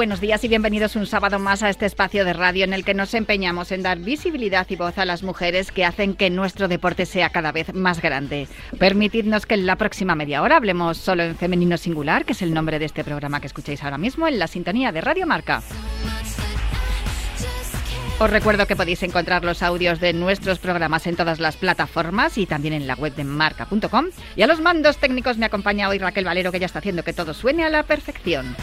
Buenos días y bienvenidos un sábado más a este espacio de radio en el que nos empeñamos en dar visibilidad y voz a las mujeres que hacen que nuestro deporte sea cada vez más grande. Permitidnos que en la próxima media hora hablemos solo en femenino singular, que es el nombre de este programa que escucháis ahora mismo en la sintonía de Radio Marca. Os recuerdo que podéis encontrar los audios de nuestros programas en todas las plataformas y también en la web de marca.com. Y a los mandos técnicos me acompaña hoy Raquel Valero, que ya está haciendo que todo suene a la perfección.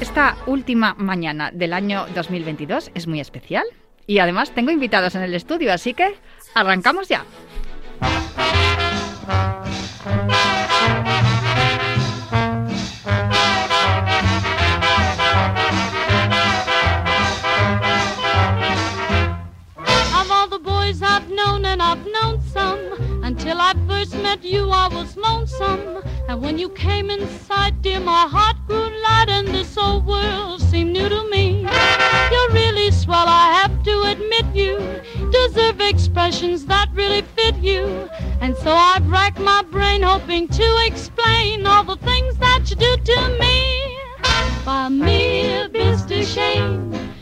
Esta última mañana del año 2022 es muy especial y además tengo invitados en el estudio, así que arrancamos ya. Until I first met you, I was lonesome. And when you came inside, dear, my heart grew light, and this old world seemed new to me. You're really swell, I have to admit you deserve expressions that really fit you. And so I've racked my brain hoping to explain all the things that you do to me. By mere Mr. Shane.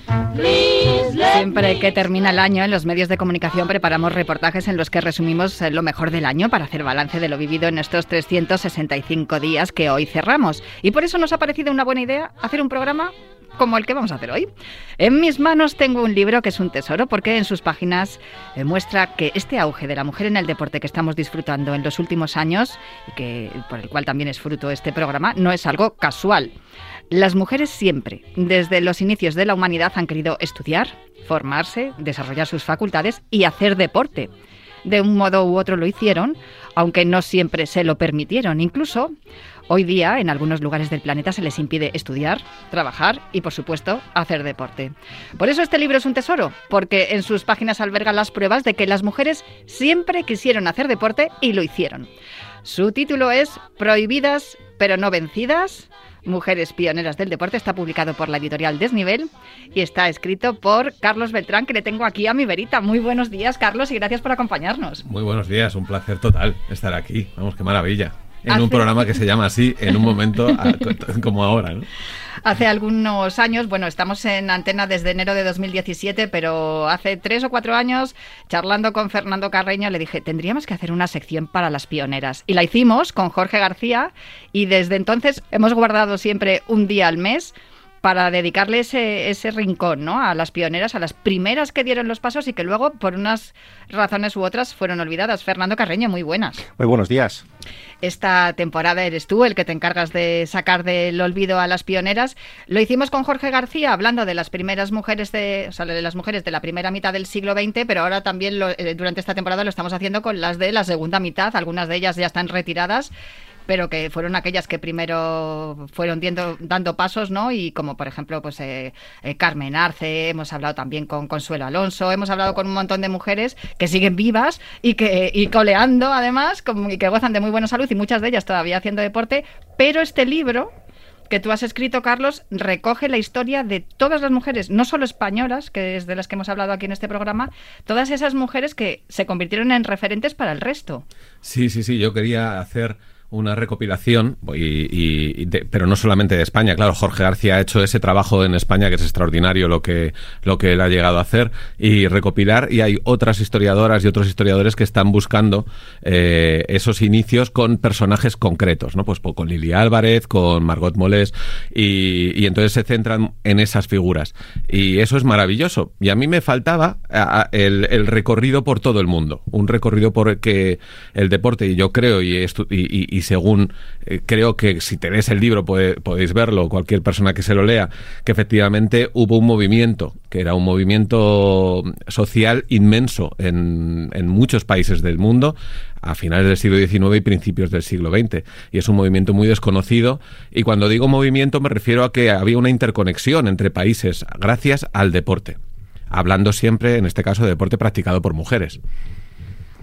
Siempre que termina el año en los medios de comunicación preparamos reportajes en los que resumimos lo mejor del año para hacer balance de lo vivido en estos 365 días que hoy cerramos. Y por eso nos ha parecido una buena idea hacer un programa como el que vamos a hacer hoy. En mis manos tengo un libro que es un tesoro porque en sus páginas eh, muestra que este auge de la mujer en el deporte que estamos disfrutando en los últimos años y que por el cual también es fruto este programa no es algo casual. Las mujeres siempre, desde los inicios de la humanidad, han querido estudiar, formarse, desarrollar sus facultades y hacer deporte. De un modo u otro lo hicieron, aunque no siempre se lo permitieron. Incluso hoy día en algunos lugares del planeta se les impide estudiar, trabajar y, por supuesto, hacer deporte. Por eso este libro es un tesoro, porque en sus páginas alberga las pruebas de que las mujeres siempre quisieron hacer deporte y lo hicieron. Su título es Prohibidas pero no vencidas Mujeres Pioneras del Deporte. Está publicado por la editorial Desnivel y está escrito por Carlos Beltrán, que le tengo aquí a mi verita. Muy buenos días, Carlos, y gracias por acompañarnos. Muy buenos días, un placer total estar aquí. Vamos, qué maravilla en un programa que se llama así en un momento como ahora. ¿no? Hace algunos años, bueno, estamos en antena desde enero de 2017, pero hace tres o cuatro años, charlando con Fernando Carreño, le dije, tendríamos que hacer una sección para las pioneras. Y la hicimos con Jorge García y desde entonces hemos guardado siempre un día al mes para dedicarle ese, ese rincón ¿no? a las pioneras, a las primeras que dieron los pasos y que luego, por unas razones u otras, fueron olvidadas. Fernando Carreño, muy buenas. Muy buenos días. Esta temporada eres tú el que te encargas de sacar del olvido a las pioneras. Lo hicimos con Jorge García, hablando de las primeras mujeres de, o sea, de las mujeres de la primera mitad del siglo XX, pero ahora también eh, durante esta temporada lo estamos haciendo con las de la segunda mitad. Algunas de ellas ya están retiradas pero que fueron aquellas que primero fueron dando pasos, ¿no? Y como por ejemplo, pues eh, eh, Carmen Arce, hemos hablado también con Consuelo Alonso, hemos hablado con un montón de mujeres que siguen vivas y que y coleando además, y que gozan de muy buena salud y muchas de ellas todavía haciendo deporte, pero este libro que tú has escrito, Carlos, recoge la historia de todas las mujeres, no solo españolas, que es de las que hemos hablado aquí en este programa, todas esas mujeres que se convirtieron en referentes para el resto. Sí, sí, sí, yo quería hacer una recopilación, y, y pero no solamente de España, claro, Jorge García ha hecho ese trabajo en España que es extraordinario lo que, lo que él ha llegado a hacer y recopilar, y hay otras historiadoras y otros historiadores que están buscando eh, esos inicios con personajes concretos, ¿no? Pues con Lili Álvarez, con Margot Molés, y, entonces se centran en esas figuras. Y eso es maravilloso. Y a mí me faltaba el, el recorrido por todo el mundo, un recorrido por que el deporte, y yo creo, y, y y según eh, creo que si tenéis el libro podéis verlo, cualquier persona que se lo lea, que efectivamente hubo un movimiento, que era un movimiento social inmenso en, en muchos países del mundo a finales del siglo XIX y principios del siglo XX. Y es un movimiento muy desconocido. Y cuando digo movimiento me refiero a que había una interconexión entre países gracias al deporte. Hablando siempre, en este caso, de deporte practicado por mujeres.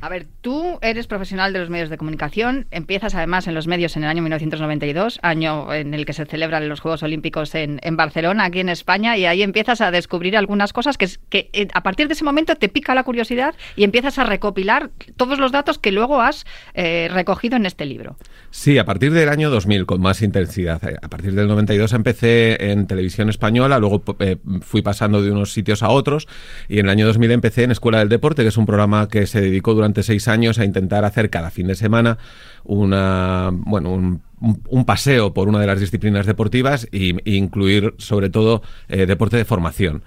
A ver, tú eres profesional de los medios de comunicación, empiezas además en los medios en el año 1992, año en el que se celebran los Juegos Olímpicos en, Barcelona, aquí en España, y ahí empiezas a descubrir algunas cosas que, eh, a partir de ese momento te pica la curiosidad y empiezas a recopilar todos los datos que luego has eh, recogido en este libro. Sí, a partir del año 2000 con más intensidad. A partir del 92 empecé en televisión española, luego eh, fui pasando de unos sitios a otros y en el año 2000 empecé en Escuela del Deporte, que es un programa que se dedicó durante seis años a intentar hacer cada fin de semana una, bueno, un, paseo por una de las disciplinas deportivas e, incluir sobre todo eh, deporte de formación.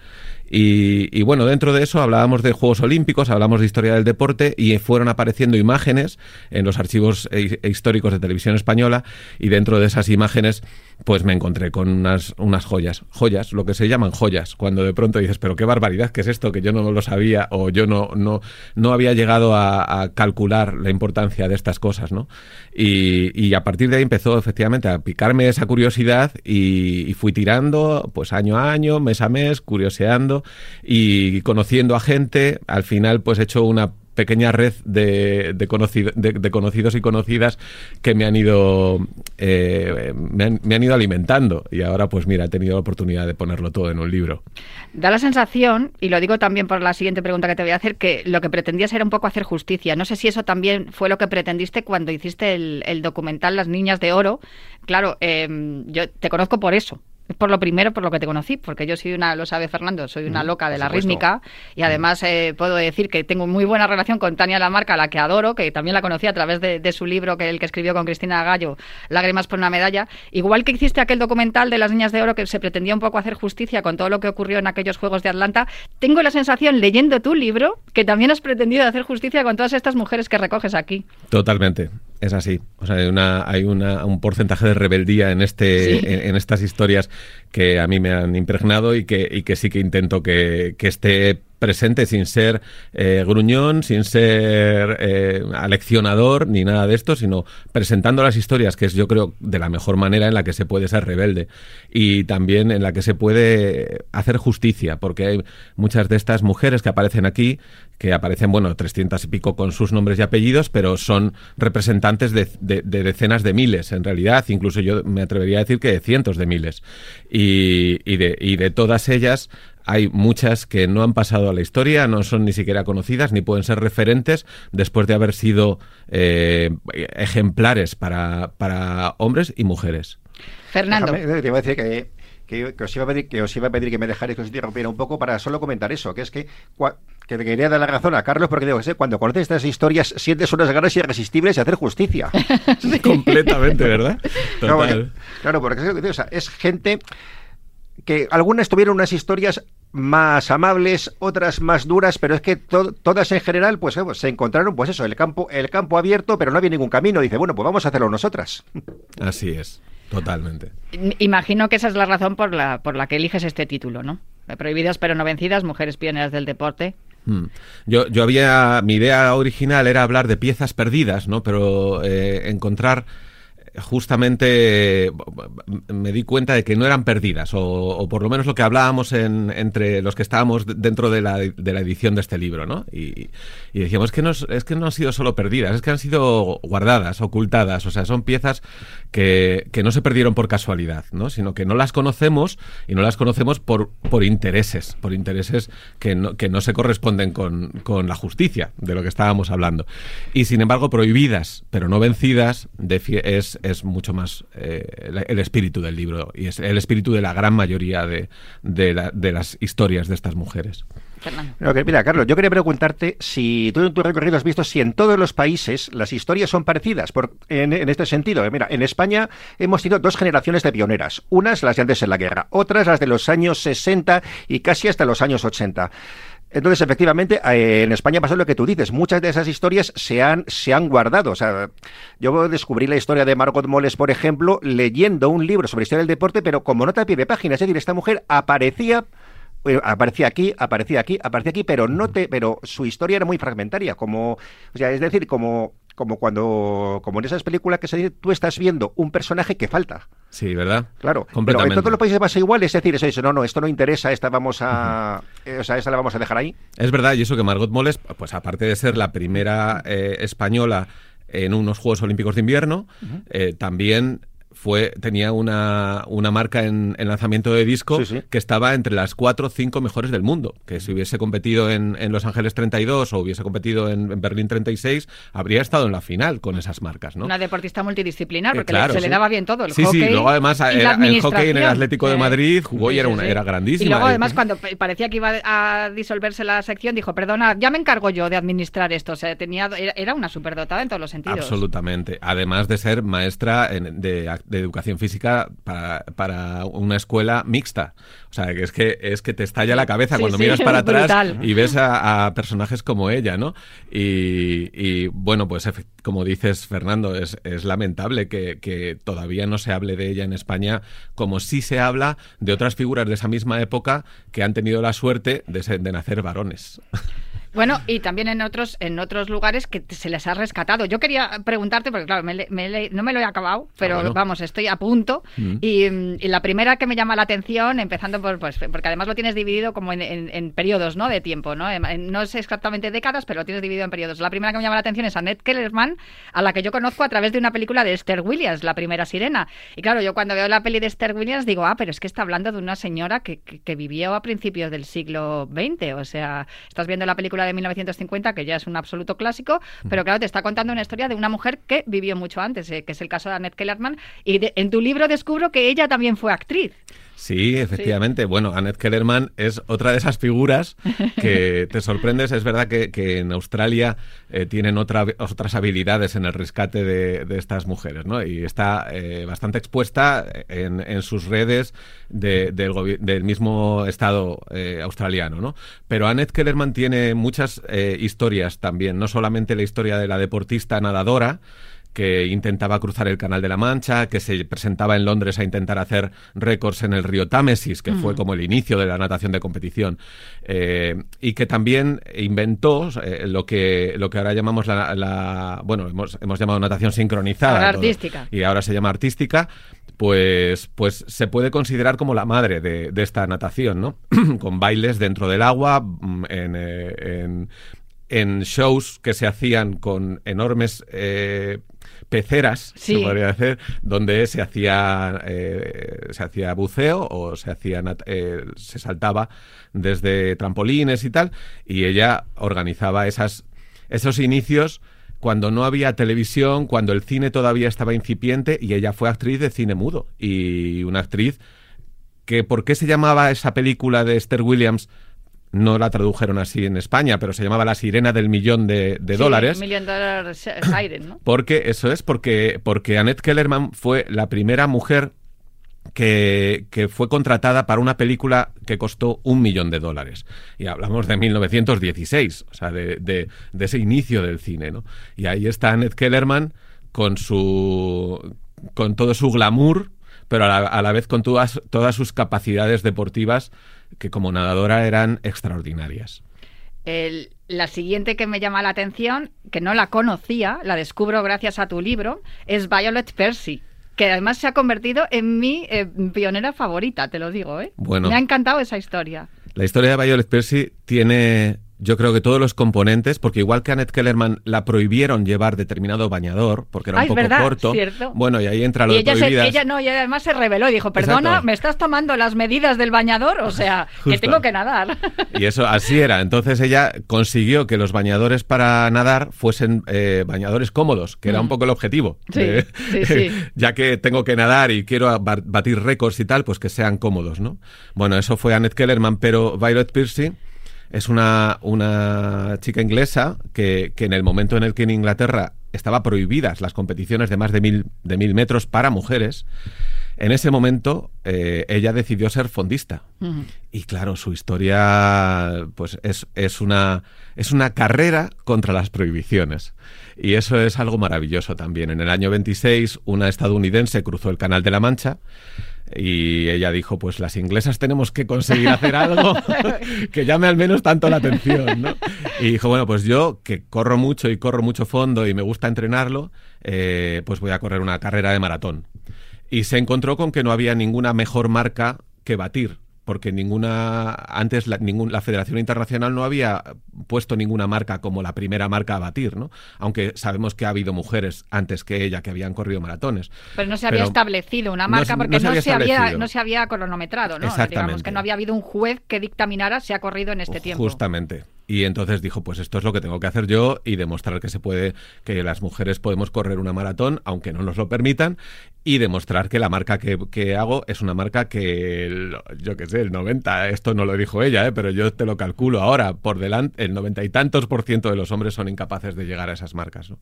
Y, bueno, dentro de eso hablábamos de Juegos Olímpicos, hablamos de historia del deporte y fueron apareciendo imágenes en los archivos e, e históricos de televisión española y dentro de esas imágenes pues me encontré con unas, unas joyas, joyas, lo que se llaman joyas, cuando de pronto dices, pero qué barbaridad, ¿qué es esto? Que yo no lo sabía o yo no, no, no había llegado a, calcular la importancia de estas cosas, ¿no? Y, a partir de ahí empezó efectivamente a picarme esa curiosidad y, y fui tirando, pues año a año, mes a mes, curioseando y conociendo a gente, al final pues he hecho una pequeña red de, de, conocidos y conocidas que me han ido eh, me, han, ido alimentando. Y ahora pues mira he tenido la oportunidad de ponerlo todo en un libro. Da la sensación y lo digo también por la siguiente pregunta que te voy a hacer que lo que pretendías era un poco hacer justicia. No sé si eso también fue lo que pretendiste cuando hiciste el, documental Las Niñas de Oro. Claro em, yo te conozco por eso por lo primero, por lo que te conocí, porque yo soy una, lo sabe Fernando, soy una mm, loca de la rítmica y además eh, puedo decir que tengo muy buena relación con Tania Lamarca, a la que adoro, que también la conocí a través de, su libro, que el que escribió con Cristina Gallo, Lágrimas por una medalla. Igual que hiciste aquel documental de las niñas de oro que se pretendía un poco hacer justicia con todo lo que ocurrió en aquellos Juegos de Atlanta, tengo la sensación, leyendo tu libro, que también has pretendido hacer justicia con todas estas mujeres que recoges aquí. Totalmente. Es así. O sea, hay, una, hay una, un porcentaje de rebeldía en, este, en, estas historias que a mí me han impregnado y que, y que sí que intento que, que esté presente sin ser eh, gruñón, sin ser eh, aleccionador ni nada de esto, sino presentando las historias, que es yo creo de la mejor manera en la que se puede ser rebelde y también en la que se puede hacer justicia, porque hay muchas de estas mujeres que aparecen aquí, que aparecen, bueno, trescientas y pico con sus nombres y apellidos, pero son representantes de, decenas de miles, en realidad, incluso yo me atrevería a decir que de cientos de miles. Y, y, de, y de todas ellas hay muchas que no han pasado a la historia, no son ni siquiera conocidas, ni pueden ser referentes después de haber sido eh, ejemplares para, para, hombres y mujeres. Fernando. te iba a decir que, que, os iba a pedir, que os iba a pedir que me dejarais que os interrumpiera un poco para solo comentar eso, que es que que te quería dar la razón a Carlos porque digo, cuando conoces estas historias sientes unas ganas irresistibles de hacer justicia. Completamente, ¿verdad? Claro, porque, es gente que algunas tuvieron unas historias más amables, otras más duras, pero es que todas en general, pues, pues se encontraron, pues eso, el campo, el campo abierto, pero no había ningún camino. Dice, bueno, pues vamos a hacerlo nosotras. Así es, totalmente. Imagino que esa es la razón por la, por la que eliges este título, ¿no? Prohibidas pero no vencidas, mujeres pioneras del deporte. Hmm. Yo, yo había, mi idea original era hablar de piezas perdidas, ¿no? Pero eh, encontrar justamente me di cuenta de que no eran perdidas, o, o por lo menos lo que hablábamos en, entre los que estábamos dentro de la, de la edición de este libro, ¿no? Y, y decíamos, es que, no, es que no han sido solo perdidas, es que han sido guardadas, ocultadas, o sea, son piezas que, que no se perdieron por casualidad, ¿no? Sino que no las conocemos y no las conocemos por, por intereses, por intereses que no, que no se corresponden con, con la justicia, de lo que estábamos hablando. Y sin embargo, prohibidas, pero no vencidas, es, es mucho más eh, el espíritu del libro y es el espíritu de la gran mayoría de, de, la, de las historias de estas mujeres. Okay, mira, Carlos, yo quería preguntarte si tú en tu recorrido has visto si en todos los países las historias son parecidas. Por, en, en, este sentido, mira, en España hemos tenido dos generaciones de pioneras. Unas las de antes en la guerra, otras las de los años 60 y casi hasta los años 80. Entonces, efectivamente, eh, en España pasa lo que tú dices. Muchas de esas historias se han, se han guardado. O sea, yo descubrí la historia de Margot Moles, por ejemplo, leyendo un libro sobre historia del deporte, pero como nota a pie de página. Es decir, esta mujer aparecía aparecía aquí, aparecía aquí, aparecía aquí, pero no te, pero su historia era muy fragmentaria, como, o sea, es decir, como como cuando, como en esas películas que se dice, tú estás viendo un personaje que falta. Sí, ¿verdad? Claro. Pero en todos los países pasa igual, es decir, eso, eso no, no, esto no interesa, esta vamos a, uh -huh. o sea, esta la vamos a dejar ahí. Es verdad, y eso que Margot Moles, pues aparte de ser la primera eh, española en unos Juegos Olímpicos de Invierno, uh -huh. eh, también fue, tenía una, una marca en, en, lanzamiento de disco sí, sí. que estaba entre las cuatro o cinco mejores del mundo. Que si hubiese competido en, en Los Ángeles 32 o hubiese competido en, en, Berlín 36, habría estado en la final con esas marcas. ¿no? Una deportista multidisciplinar, porque eh, claro, le, se sí. le daba bien todo. El sí, hockey sí, luego además era, el hockey en el Atlético de Madrid jugó y era, una, era grandísima. Y luego además cuando parecía que iba a disolverse la sección, dijo, perdona, ya me encargo yo de administrar esto. O sea, tenía, era una superdotada en todos los sentidos. Absolutamente. Además de ser maestra en, de, de educación física para, para, una escuela mixta. O sea, que es que, es que te estalla la cabeza sí, cuando sí, miras para atrás y ves a, a, personajes como ella, ¿no? Y, y bueno, pues como dices, Fernando, es, es lamentable que, que, todavía no se hable de ella en España como si se habla de otras figuras de esa misma época que han tenido la suerte de, ser, de nacer varones. Bueno, y también en otros en otros lugares que se les ha rescatado. Yo quería preguntarte, porque claro, me, me, no me lo he acabado, pero ah, bueno. vamos, estoy a punto. Mm. Y, y, la primera que me llama la atención, empezando por, pues, porque además lo tienes dividido como en, en, en periodos, ¿no? De tiempo, ¿no? No es exactamente décadas, pero lo tienes dividido en periodos. La primera que me llama la atención es Annette Kellerman, a la que yo conozco a través de una película de Esther Williams, la primera sirena. Y claro, yo cuando veo la peli de Esther Williams digo, ah, pero es que está hablando de una señora que, que, que vivió a principios del siglo XX. O sea, estás viendo la película de 1950, que ya es un absoluto clásico, pero claro, te está contando una historia de una mujer que vivió mucho antes, eh, que es el caso de Annette Kellerman, y de, en tu libro descubro que ella también fue actriz. Sí, efectivamente. Sí. Bueno, Annette Kellerman es otra de esas figuras que te sorprendes. Es verdad que, que en Australia eh, tienen otra, otras habilidades en el rescate de, de estas mujeres, ¿no? Y está eh, bastante expuesta en, en sus redes de, del, del, mismo estado eh, australiano, ¿no? Pero Annette Kellerman tiene muchas eh, historias también, no solamente la historia de la deportista nadadora, que intentaba cruzar el Canal de la Mancha, que se presentaba en Londres a intentar hacer récords en el río Támesis, que mm. fue como el inicio de la natación de competición, eh, y que también inventó eh, lo, que, lo que ahora llamamos la, la bueno, hemos, hemos, llamado natación sincronizada. Ahora artística. y ahora se llama artística, pues, pues se puede considerar como la madre de, de esta natación, ¿no? Con bailes dentro del agua, mm, en, eh, en en shows que se hacían con enormes eh, peceras, sí. se podría decir, donde se hacía eh, se hacía buceo o se hacía eh, se saltaba desde trampolines y tal, y ella organizaba esas esos inicios cuando no había televisión, cuando el cine todavía estaba incipiente y ella fue actriz de cine mudo y una actriz que ¿por qué se llamaba esa película de Esther Williams no la tradujeron así en España, pero se llamaba La Sirena del Millón de, de sí, Dólares. Million Dollar Siren, ¿no? Porque, eso es, porque, porque Annette Kellerman fue la primera mujer que, que, fue contratada para una película que costó un millón de dólares. Y hablamos de 1916, o sea, de, de, de ese inicio del cine, ¿no? Y ahí está Annette Kellerman con su con todo su glamour, pero a la, a la vez con todas, todas sus capacidades deportivas que como nadadora eran extraordinarias. El- la siguiente que me llama la atención, que no la conocía, la descubro gracias a tu libro, es Violet Percy. Que además se ha convertido en mi eh, pionera favorita, te lo digo, ¿eh? Bueno. Me ha encantado esa historia. La historia de Violet Percy tiene, yo creo que todos los componentes, porque igual que a Annette Kellerman la prohibieron llevar determinado bañador, porque era un poco ¿verdad? corto. Cierto. Bueno, y ahí entra lo Y de ella, se, ella no, y además se reveló y dijo, perdona, Exacto. ¿me estás tomando las medidas del bañador? O sea, que tengo que nadar. Y eso así era. Entonces ella consiguió que los bañadores para nadar fuesen eh, bañadores cómodos, que era un poco el objetivo. Mm. Sí, sí, sí. ya que tengo que nadar y quiero ba- batir récords y tal, pues que sean cómodos, ¿no? Bueno, eso fue Annette Kellerman, pero Violet Piercy es una, una chica inglesa que, que en el momento en el que en Inglaterra estaba prohibidas las competiciones de más de mil, de mil metros para mujeres, en ese momento eh, ella decidió ser fondista. Y claro, su historia pues es, es, una, es una carrera contra las prohibiciones. Y eso es algo maravilloso también. En el año 26, una estadounidense cruzó el Canal de la Mancha y ella dijo, pues las inglesas tenemos que conseguir hacer algo que llame al menos tanto la atención, ¿no? Y dijo, bueno, pues yo que corro mucho y corro mucho fondo y me gusta entrenarlo, eh, pues voy a correr una carrera de maratón. Y se encontró con que no había ninguna mejor marca que batir, porque ninguna antes la, ningún- la Federación Internacional no había puesto ninguna marca como la primera marca a batir, ¿no? Aunque sabemos que ha habido mujeres antes que ella que habían corrido maratones. Pero no se había Pero establecido una marca porque no se había se, había, establecido. no se había cronometrado, ¿no? Exactamente. Digamos que no había habido un juez que dictaminara si ha corrido en este tiempo. Justamente. Y entonces dijo, pues esto es lo que tengo que hacer yo y demostrar que se puede, que las mujeres podemos correr una maratón, aunque no nos lo permitan, y demostrar que la marca que, que hago es una marca que, yo qué sé, el 90, esto no lo dijo ella, ¿eh? pero yo te lo calculo ahora, por delante, el 90 y tantos por ciento de los hombres son incapaces de llegar a esas marcas. ¿no?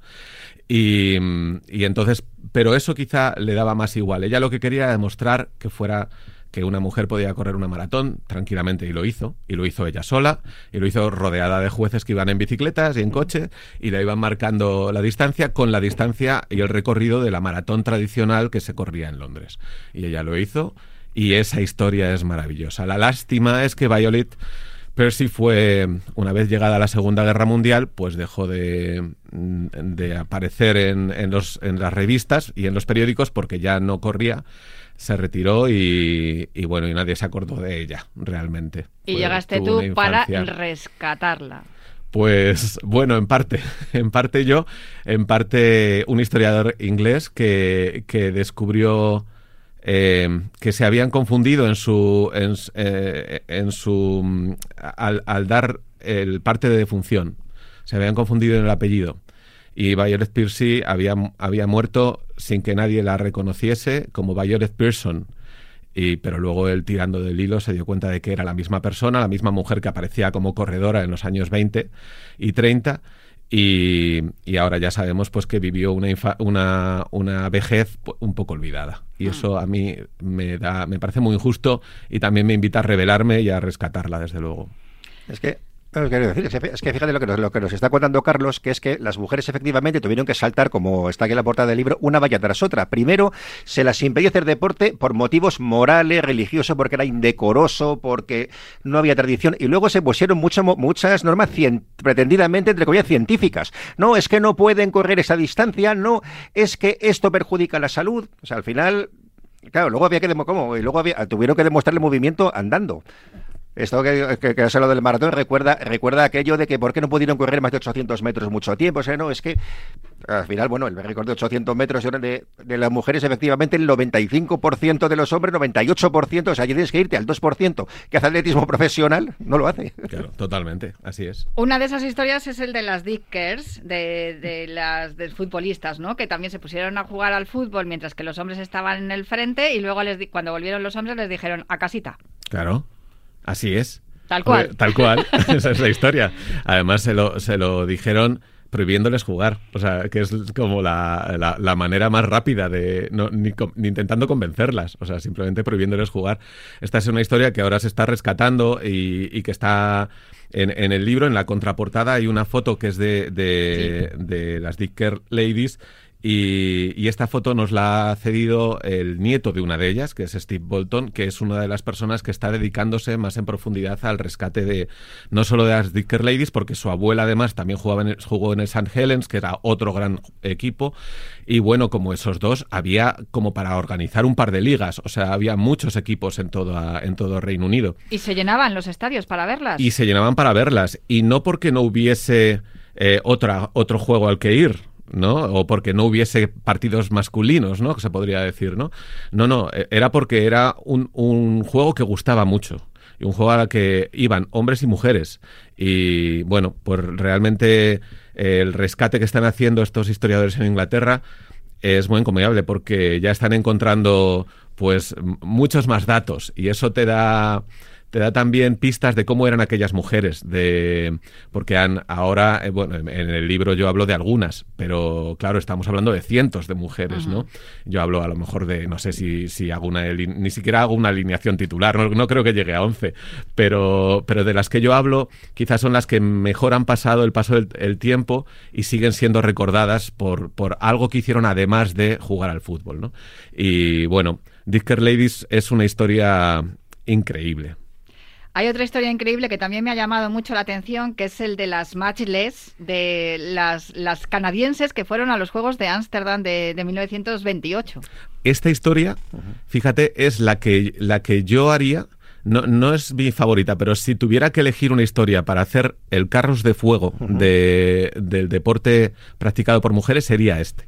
Y, y entonces, pero eso quizá le daba más igual. Ella lo que quería era demostrar que fuera que una mujer podía correr una maratón tranquilamente y lo hizo, y lo hizo ella sola, y lo hizo rodeada de jueces que iban en bicicletas y en coche, y le iban marcando la distancia con la distancia y el recorrido de la maratón tradicional que se corría en Londres. Y ella lo hizo, y esa historia es maravillosa. La lástima es que Violet Percy fue, una vez llegada la Segunda Guerra Mundial, pues dejó de, de aparecer en, en los, en las revistas y en los periódicos porque ya no corría, se retiró y, y bueno, y nadie se acordó de ella realmente. Y Fue- llegaste tú para rescatarla. pues bueno, en parte, en parte yo, en parte un historiador inglés que, que descubrió eh, que se habían confundido en su en, eh, en su al, al dar el parte de defunción, se habían confundido en el apellido. Y Violet Piercy había, había muerto sin que nadie la reconociese como Violet Pearson. Y, pero luego él tirando del hilo se dio cuenta de que era la misma persona, la misma mujer que aparecía como corredora en los años 20 y 30 y, y ahora ya sabemos pues que vivió una, una, una vejez pu- un poco olvidada. Y eso a mí me, da, me parece muy injusto y también me invita a revelarme y a rescatarla, desde luego. Es que, es que- fíjate lo que, nos, lo que nos está contando Carlos, que es que las mujeres efectivamente tuvieron que saltar, como está aquí en la portada del libro, una valla tras otra. Primero, se las impidió hacer deporte por motivos morales, religiosos, porque era indecoroso, porque no había tradición, y luego se pusieron mucho- muchas normas pretendidamente, entre comillas, científicas. No, es que no pueden correr esa distancia, no, es que esto perjudica la salud. O sea, al final, claro, luego había que, ¿cómo? Y luego tuvieron que demostrar el movimiento andando. Esto que, que, que has hablado del maratón recuerda, recuerda aquello de que por qué no pudieron correr más de 800 metros mucho tiempo. O sea, no, es que al final, bueno, el récord de 800 metros de, de las mujeres, efectivamente, el 95% de los hombres, 98%, o sea, tienes que irte al 2% que hace atletismo profesional, no lo hace. Claro, totalmente, así es. Una de esas historias es el de las Dickers, de, de las de futbolistas, ¿no? Que también se pusieron a jugar al fútbol mientras que los hombres estaban en el frente y luego les di- cuando volvieron los hombres les dijeron a casita. Claro, así es. Tal cual. Tal cual, esa es la historia. Además se lo, se lo dijeron prohibiéndoles jugar, o sea, que es como la, la- la manera más rápida de, no, ni, ni intentando convencerlas, o sea, simplemente prohibiéndoles jugar. Esta es una historia que ahora se está rescatando y, y que está en, en el libro, en la contraportada hay una foto que es de, de, de las Dicker Ladies Y, y esta foto nos la ha cedido el nieto de una de ellas, que es Steve Bolton, que es una de las personas que está dedicándose más en profundidad al rescate de no solo de las Dicker Ladies, porque su abuela además también jugaba en el- jugó en el St. Helens, que era otro gran equipo. Y bueno, como esos dos, había como para organizar un par de ligas. O sea, había muchos equipos en todo, en todo Reino Unido. Y se llenaban los estadios para verlas. Y se llenaban para verlas. Y no porque no hubiese eh, otra, otro juego al que ir. ¿No? O porque no hubiese partidos masculinos, ¿no? Se podría decir, ¿no? No, no, eh, era porque era un, un juego que gustaba mucho. Y un juego al que iban hombres y mujeres. Y bueno, pues realmente eh, el rescate que están haciendo estos historiadores en Inglaterra es muy encomiable porque ya están encontrando pues muchos más datos y eso te da te da también pistas de cómo eran aquellas mujeres de porque han ahora eh, bueno en el libro yo hablo de algunas pero claro estamos hablando de cientos de mujeres no yo hablo a lo mejor de no sé si, si hago una ni siquiera hago una alineación titular no, no creo que llegue a 11 pero pero de las que yo hablo quizás son las que mejor han pasado el paso del el tiempo y siguen siendo recordadas por por algo que hicieron además de jugar al fútbol no y bueno Dicker Ladies es una historia increíble Hay otra historia increíble que también me ha llamado mucho la atención, que es el de las matchless, de las, las canadienses que fueron a los Juegos de Ámsterdam de, de 1928. esta historia, fíjate, es la que, la que yo haría. No, no es mi favorita, pero si tuviera que elegir una historia para hacer el carros de fuego de- del deporte practicado por mujeres, sería este.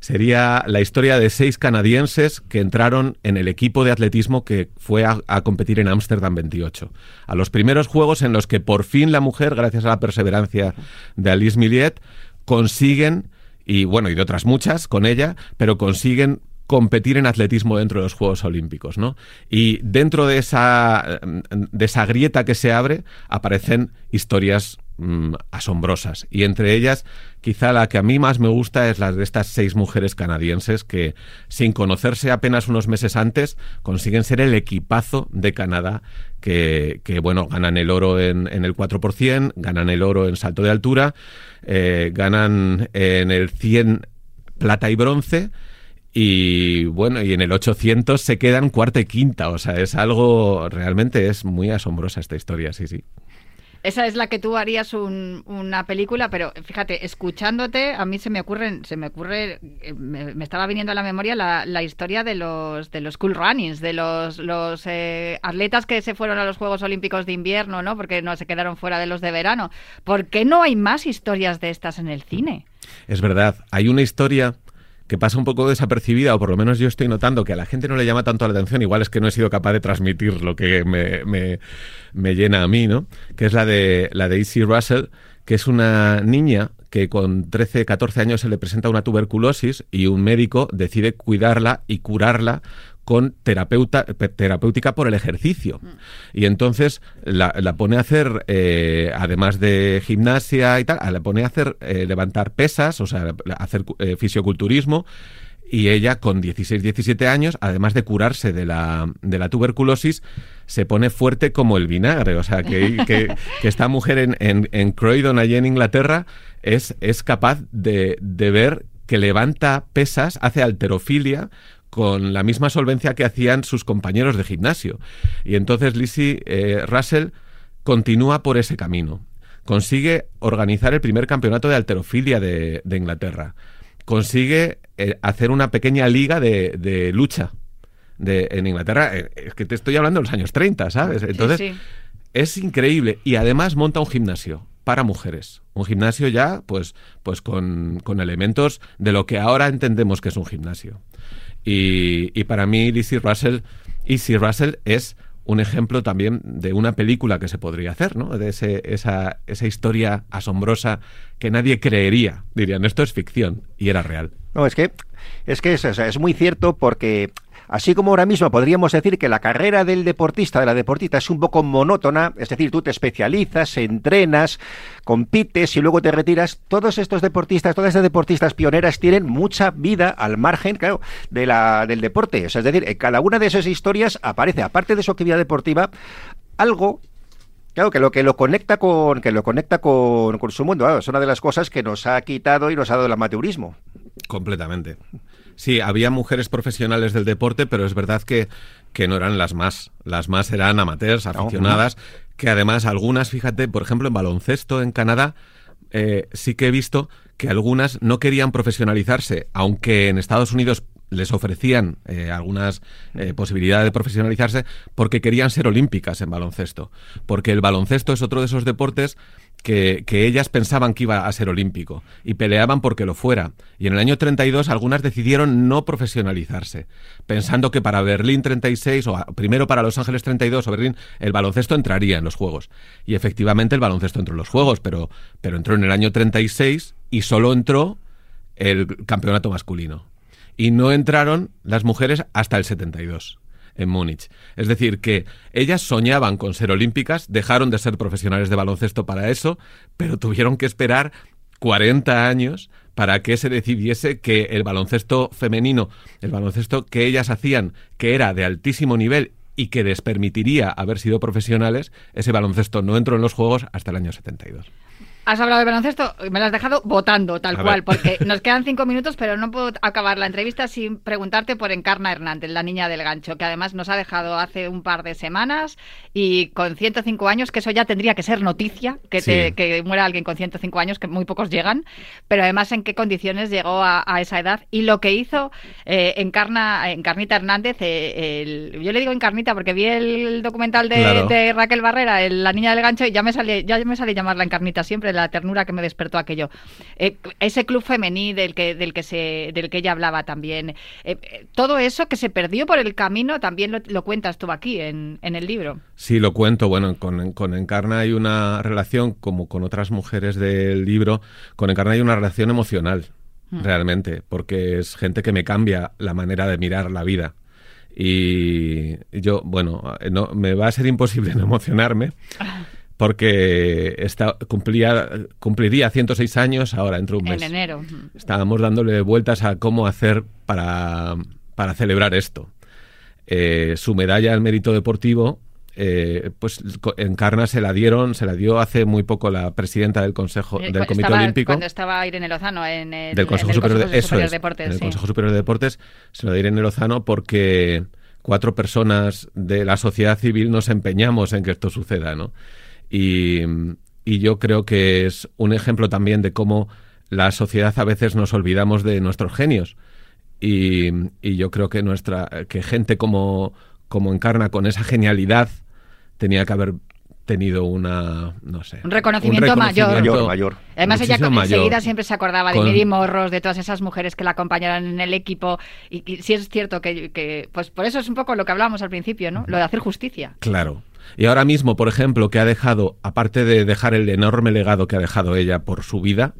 Sería la historia de seis canadienses que entraron en el equipo de atletismo que fue a, competir en Ámsterdam 28. A los primeros juegos en los que por fin la mujer, gracias a la perseverancia de Alice Millet, consiguen, y bueno, y de otras muchas con ella, pero consiguen competir en atletismo dentro de los Juegos Olímpicos, ¿no? Y dentro de esa, de esa grieta que se abre aparecen historias mm, asombrosas. Y entre ellas, quizá la que a mí más me gusta es la de estas seis mujeres canadienses que, sin conocerse apenas unos meses antes, consiguen ser el equipazo de Canadá que, bueno, ganan el oro en, en el 4%, ganan el oro en salto de altura, eh, ganan en el 100 plata y bronce, y bueno, y en el 800 se quedan cuarta y quinta. O sea, es algo, realmente es muy asombrosa esta historia, sí, sí. Esa es la que tú harías un- una película, pero fíjate, escuchándote, a mí se me ocurren, se me ocurre, eh, me, estaba viniendo a la memoria la, la historia de los de los cool runnings, de los, los eh, atletas que se fueron a los Juegos Olímpicos de invierno, ¿no? Porque no se quedaron fuera de los de verano. ¿Por qué no hay más historias de estas en el cine? Es verdad, hay una historia que pasa un poco desapercibida, o por lo menos yo estoy notando que a la gente no le llama tanto la atención, igual es que no he sido capaz de transmitir lo que me, me- me llena a mí, ¿no? Que es la de, la de Izzy Russell, que es una niña que con 13, 14 años se le presenta una tuberculosis y un médico decide cuidarla y curarla con terapeuta, pe- terapéutica por el ejercicio. Y entonces la, la pone a hacer, eh, además de gimnasia y tal, la pone a hacer eh, levantar pesas, o sea, hacer eh, fisioculturismo. Y ella, con 16, 17 años, además de curarse de la, de la tuberculosis, se pone fuerte como el vinagre. O sea, que, que- que esta mujer en, en, en Croydon, allí en Inglaterra, es, es capaz de, de ver que levanta pesas, hace alterofilia con la misma solvencia que hacían sus compañeros de gimnasio. Y entonces Lizzie eh, Russell continúa por ese camino. Consigue organizar el primer campeonato de alterofilia de, de Inglaterra. Consigue eh, hacer una pequeña liga de, de lucha de, en Inglaterra. Eh, Es que te estoy hablando de los años 30, ¿sabes? Entonces, sí, sí. es increíble. Y además monta un gimnasio para mujeres. Un gimnasio ya, pues, pues con, con elementos de lo que ahora entendemos que es un gimnasio. Y, para mí, Lizzie Russell, Lizzie Russell es un ejemplo también de una película que se podría hacer, ¿no? De ese- esa, esa historia asombrosa que nadie creería. Dirían, esto es ficción. Y era real. No, es que es que es, es muy cierto porque así como ahora mismo podríamos decir que la carrera del deportista, de la deportista, es un poco monótona, es decir, tú te especializas, entrenas, compites y luego te retiras, todos estos deportistas, todas estas deportistas pioneras tienen mucha vida al margen, claro, de la, del deporte. O sea, es decir, en cada una de esas historias aparece, aparte de su actividad deportiva, algo Claro, que lo que lo conecta con que lo conecta con, su mundo, es una de las cosas que nos ha quitado y nos ha dado el amateurismo. Completamente. Sí, había mujeres profesionales del deporte, pero es verdad que, que no eran las más. Las más eran amateurs, aficionadas, que además algunas, fíjate, por ejemplo, en baloncesto en Canadá, eh, sí que he visto que algunas no querían profesionalizarse, aunque en Estados Unidos les ofrecían eh, algunas eh, posibilidades de profesionalizarse porque querían ser olímpicas en baloncesto. Porque el baloncesto es otro de esos deportes que, ellas pensaban que iba a ser olímpico y peleaban porque lo fuera. Y en el año 32 algunas decidieron no profesionalizarse, pensando que para Berlín 36 o primero para Los Ángeles 32 o Berlín el baloncesto entraría en los Juegos. Y efectivamente el baloncesto entró en los Juegos, pero, pero entró en el año 36 y solo entró el campeonato masculino y no entraron las mujeres hasta el 72 en Múnich. Es decir, que ellas soñaban con ser olímpicas, dejaron de ser profesionales de baloncesto para eso, pero tuvieron que esperar 40 años para que se decidiese que el baloncesto femenino, el baloncesto que ellas hacían, que era de altísimo nivel y que les permitiría haber sido profesionales, ese baloncesto no entró en los Juegos hasta el año 72. Has hablado de baloncesto me lo has dejado votando, tal A cual, ver. porque nos quedan cinco minutos, pero no puedo acabar la entrevista sin preguntarte por Encarna Hernández, la niña del gancho, que además nos ha dejado hace un par de semanas y con 105 años, que eso ya tendría que ser noticia, que, te- que muera alguien con 105 años, que muy pocos llegan, pero además en qué condiciones llegó a, a esa edad y lo que hizo eh, Encarna, Encarnita Hernández, eh, el- yo le digo Encarnita porque vi el documental de, Claro. de Raquel Barrera, el- la niña del gancho, y ya me sale, ya me sale llamarla Encarnita siempre, la ternura que me despertó aquello. Eh, ese club femení del que, del que se, del que ella hablaba también. Eh, eh, todo eso que se perdió por el camino también lo, lo cuentas tú aquí en, en el libro. Sí, lo cuento. Bueno, con, con Encarna hay una relación, como con otras mujeres del libro, con Encarna hay una relación emocional, realmente, porque es gente que me cambia la manera de mirar la vida. Y yo, bueno, no, me va a ser imposible no emocionarme, porque está, cumplía, cumpliría 106 años ahora, dentro de un mes. En enero. Estábamos dándole vueltas a cómo hacer para, para celebrar esto. Eh, su medalla al mérito deportivo, eh, pues Encarna se la dieron, se la dio hace muy poco la presidenta del Consejo Eh, del Comité estaba- Olímpico Cuando estaba Irene Lozano en el, del Consejo en el Superior de, Consejo Superior es, de Deportes. en el sí. Consejo Superior de Deportes se lo diré en Lozano porque cuatro personas de la sociedad civil nos empeñamos en que esto suceda, ¿no? Y, y yo creo que es un ejemplo también de cómo la sociedad a veces nos olvidamos de nuestros genios. Y, y yo creo que nuestra que gente como, como Encarna con esa genialidad tenía que haber tenido una no sé Un reconocimiento mayor. Mayor, mayor. Además, ella enseguida siempre se acordaba de Con- Miri Morros, de todas esas mujeres que la acompañaron en el equipo. Y, y sí es cierto que, que, pues por eso es un poco lo que hablábamos al principio, ¿no? Lo de hacer justicia. Claro. Y ahora mismo, por ejemplo, que ha dejado, aparte de dejar el enorme legado que ha dejado ella por su vida,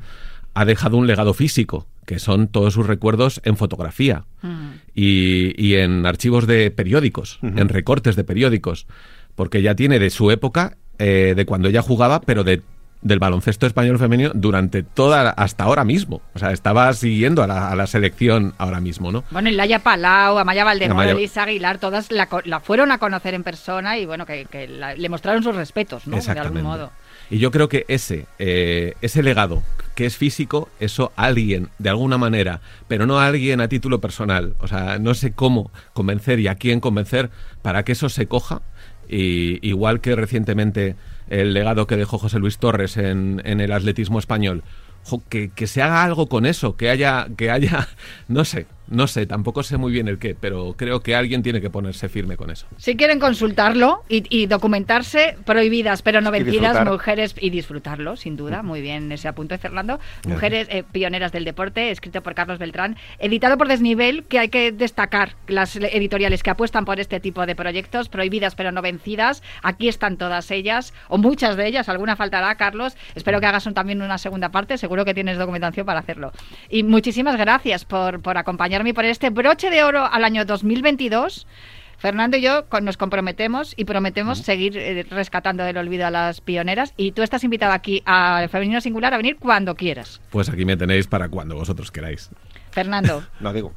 ha dejado un legado físico, que son todos sus recuerdos en fotografía Mm. y, y en archivos de periódicos, en recortes de periódicos, porque ya tiene de su época, eh, de cuando ella jugaba, pero de del baloncesto español femenino durante toda hasta ahora mismo. O sea, estaba siguiendo a la, a la selección ahora mismo, ¿no? Bueno, Laia Palau, Amaya Valdemoro, Amaya- Elisa Aguilar, todas la, fueron a conocer en persona y bueno, que, que la- le mostraron sus respetos, ¿no? De algún modo. Y yo creo que ese, eh, ese legado que es físico, eso alguien, de alguna manera, pero no alguien a título personal, o sea, no sé cómo convencer y a quién convencer para que eso se coja. Y igual que recientemente el legado que dejó José Luis Torres en, en el atletismo español, que, que se haga algo con eso, que haya, que haya, no sé, no sé, tampoco sé muy bien el qué, pero creo que alguien tiene que ponerse firme con eso. Si quieren consultarlo y, y documentarse, prohibidas pero no vencidas, mujeres y disfrutarlo, sin duda, muy bien ese apunte de Fernando. Mujeres eh, pioneras del deporte, escrito por Carlos Beltrán, editado por Desnivel, que hay que destacar las editoriales que apuestan por este tipo de proyectos, prohibidas pero no vencidas. Aquí están todas ellas, o muchas de ellas, alguna faltará, Carlos. Espero que hagas un- también una segunda parte, seguro que tienes documentación para hacerlo. Y muchísimas gracias por, por acompañarme por este broche de oro al año 2022. Fernando y yo nos comprometemos y prometemos seguir eh, rescatando del olvido a las pioneras. Y tú estás invitado aquí al Femenino Singular a venir cuando quieras. Pues aquí me tenéis para cuando vosotros queráis. Fernando, No digo.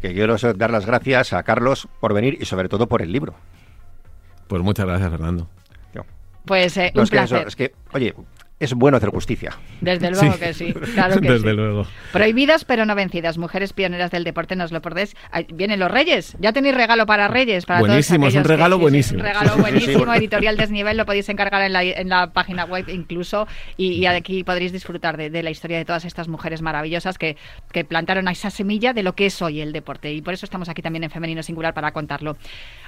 Que quiero dar las gracias a Carlos por venir y sobre todo por el libro. Pues muchas gracias, Fernando. Pues eh, No, un es que, eso, placer. es que, oye, es bueno hacer justicia. Desde luego Sí. que sí, claro que Desde sí. luego. Prohibidas pero no vencidas, mujeres pioneras del deporte, no os lo perdéis. Vienen los Reyes, ya tenéis regalo para Reyes. Para todos Buenísimo, es un que- regalo sí, buenísimo. un regalo buenísimo, editorial Desnivel, lo podéis encargar en la, en la página web incluso y, y aquí podréis disfrutar de, de la historia de todas estas mujeres maravillosas que, que plantaron a esa semilla de lo que es hoy el deporte y por eso estamos aquí también en Femenino Singular para contarlo.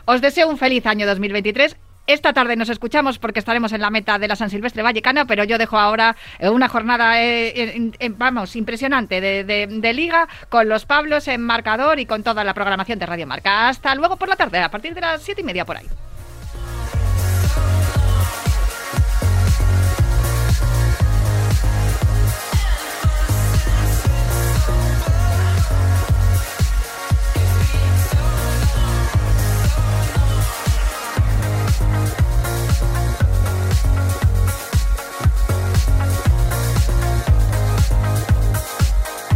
Os deseo un feliz año 2023. Esta tarde nos escuchamos porque estaremos en la meta de la San Silvestre Vallecana, pero yo dejo ahora eh, una jornada, eh, vamos, impresionante de, de- de liga con los Pablos en marcador y con toda la programación de Radio Marca. Hasta luego por la tarde, a partir de las siete y media por ahí.